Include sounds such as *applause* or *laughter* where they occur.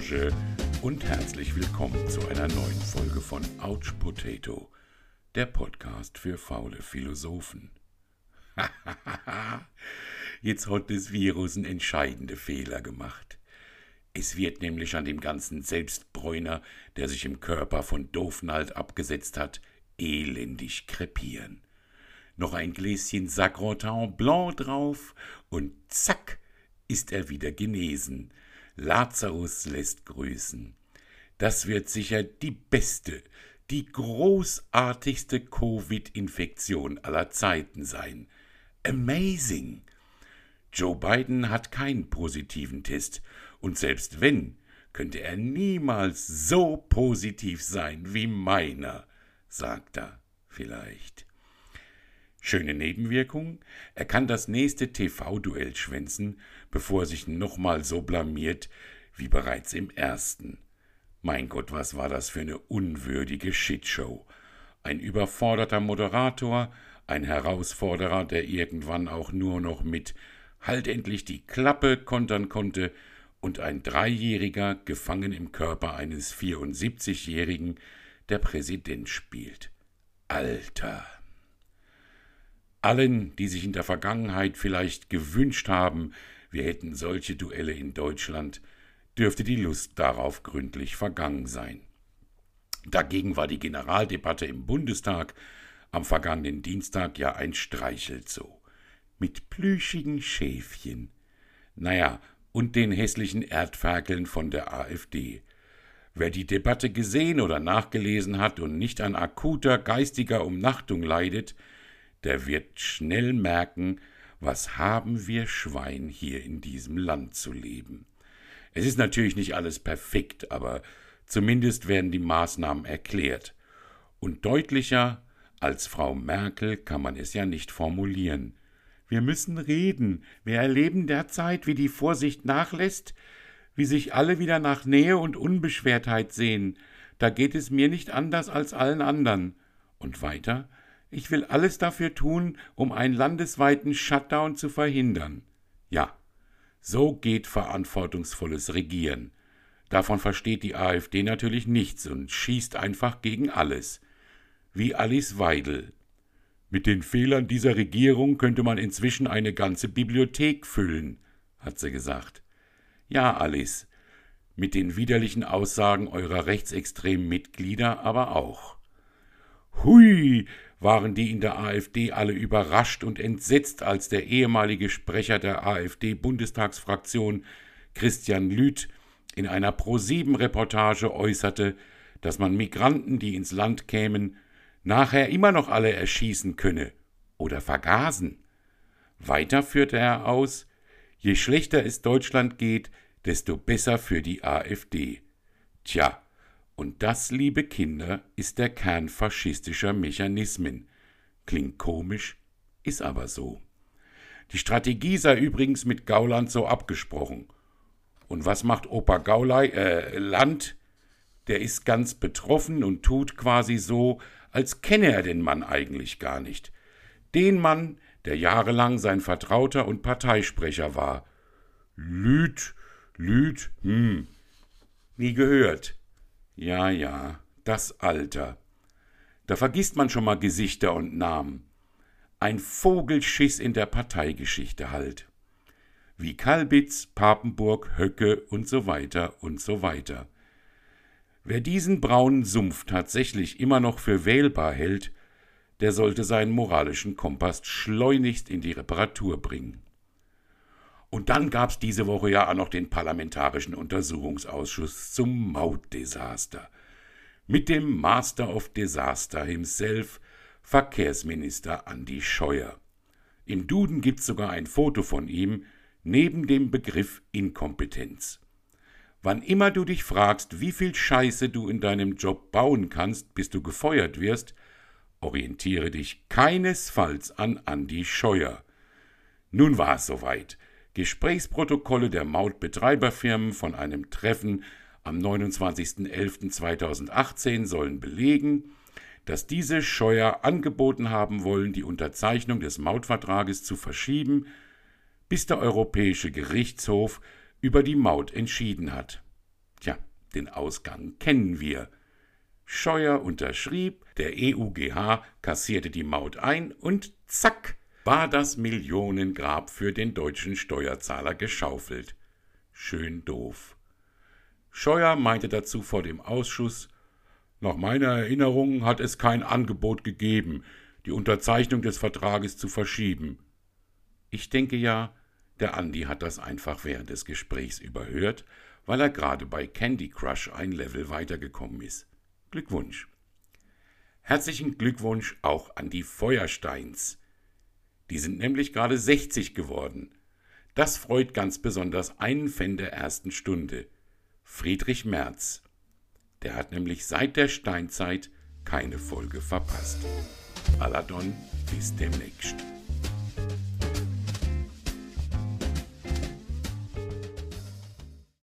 Orange und herzlich willkommen zu einer neuen Folge von Ouch Potato, der Podcast für faule Philosophen. *laughs* Jetzt hat das Virus einen entscheidenden Fehler gemacht. Es wird nämlich an dem ganzen Selbstbräuner, der sich im Körper von Doofnalt abgesetzt hat, elendig krepieren. Noch ein Gläschen Sacrotin Blanc drauf und zack ist er wieder genesen. Lazarus lässt grüßen. Das wird sicher die beste, die großartigste Covid-Infektion aller Zeiten sein. Amazing! Joe Biden hat keinen positiven Test, und selbst wenn, könnte er niemals so positiv sein wie meiner, sagt er vielleicht. Schöne Nebenwirkung, er kann das nächste TV-Duell schwänzen, bevor er sich nochmal so blamiert wie bereits im ersten. Mein Gott, was war das für eine unwürdige Shitshow. Ein überforderter Moderator, ein Herausforderer, der irgendwann auch nur noch mit Halt endlich die Klappe kontern konnte, und ein Dreijähriger gefangen im Körper eines 74-Jährigen, der Präsident spielt. Alter! Allen, die sich in der Vergangenheit vielleicht gewünscht haben, wir hätten solche Duelle in Deutschland, dürfte die Lust darauf gründlich vergangen sein. Dagegen war die Generaldebatte im Bundestag am vergangenen Dienstag ja ein Streichelzoo. Mit plüschigen Schäfchen. Naja, und den hässlichen Erdferkeln von der AfD. Wer die Debatte gesehen oder nachgelesen hat und nicht an akuter geistiger Umnachtung leidet, der wird schnell merken, was haben wir Schwein hier in diesem Land zu leben. Es ist natürlich nicht alles perfekt, aber zumindest werden die Maßnahmen erklärt. Und deutlicher als Frau Merkel kann man es ja nicht formulieren. Wir müssen reden. Wir erleben derzeit, wie die Vorsicht nachlässt, wie sich alle wieder nach Nähe und Unbeschwertheit sehen. Da geht es mir nicht anders als allen anderen. Und weiter, ich will alles dafür tun, um einen landesweiten Shutdown zu verhindern. Ja, so geht verantwortungsvolles Regieren. Davon versteht die AfD natürlich nichts und schießt einfach gegen alles. Wie Alice Weidel. Mit den Fehlern dieser Regierung könnte man inzwischen eine ganze Bibliothek füllen, hat sie gesagt. Ja, Alice, mit den widerlichen Aussagen eurer rechtsextremen Mitglieder aber auch. Hui, waren die in der AfD alle überrascht und entsetzt, als der ehemalige Sprecher der AfD-Bundestagsfraktion Christian Lüth in einer Pro-7-Reportage äußerte, dass man Migranten, die ins Land kämen, nachher immer noch alle erschießen könne oder vergasen. Weiter führte er aus, je schlechter es Deutschland geht, desto besser für die AfD. Tja, und das, liebe Kinder, ist der Kern faschistischer Mechanismen. Klingt komisch, ist aber so. Die Strategie sei übrigens mit Gauland so abgesprochen. Und was macht Opa Gaulei, äh, Land? Der ist ganz betroffen und tut quasi so, als kenne er den Mann eigentlich gar nicht. Den Mann, der jahrelang sein Vertrauter und Parteisprecher war. Lüd, Lüd, hm, nie gehört. Ja, ja, das Alter. Da vergisst man schon mal Gesichter und Namen. Ein Vogelschiss in der Parteigeschichte halt. Wie Kalbitz, Papenburg, Höcke und so weiter und so weiter. Wer diesen braunen Sumpf tatsächlich immer noch für wählbar hält, der sollte seinen moralischen Kompass schleunigst in die Reparatur bringen. Und dann gab's diese Woche ja auch noch den Parlamentarischen Untersuchungsausschuss zum Mautdesaster. Mit dem Master of Disaster himself, Verkehrsminister Andi Scheuer. Im Duden gibt's sogar ein Foto von ihm neben dem Begriff Inkompetenz. Wann immer du dich fragst, wie viel Scheiße du in deinem Job bauen kannst, bis du gefeuert wirst, orientiere dich keinesfalls an Andi Scheuer. Nun war es soweit. Gesprächsprotokolle der Mautbetreiberfirmen von einem Treffen am 29.11.2018 sollen belegen, dass diese Scheuer angeboten haben wollen, die Unterzeichnung des Mautvertrages zu verschieben, bis der Europäische Gerichtshof über die Maut entschieden hat. Tja, den Ausgang kennen wir. Scheuer unterschrieb, der EUGH kassierte die Maut ein und zack, war das Millionengrab für den deutschen Steuerzahler geschaufelt. Schön doof. Scheuer meinte dazu vor dem Ausschuss, nach meiner Erinnerung hat es kein Angebot gegeben, die Unterzeichnung des Vertrages zu verschieben. Ich denke ja, der Andi hat das einfach während des Gesprächs überhört, weil er gerade bei Candy Crush ein Level weitergekommen ist. Glückwunsch. Herzlichen Glückwunsch auch an die Feuersteins. Die sind nämlich gerade 60 geworden. Das freut ganz besonders einen Fan der ersten Stunde, Friedrich Merz. Der hat nämlich seit der Steinzeit keine Folge verpasst. Aladon, bis demnächst.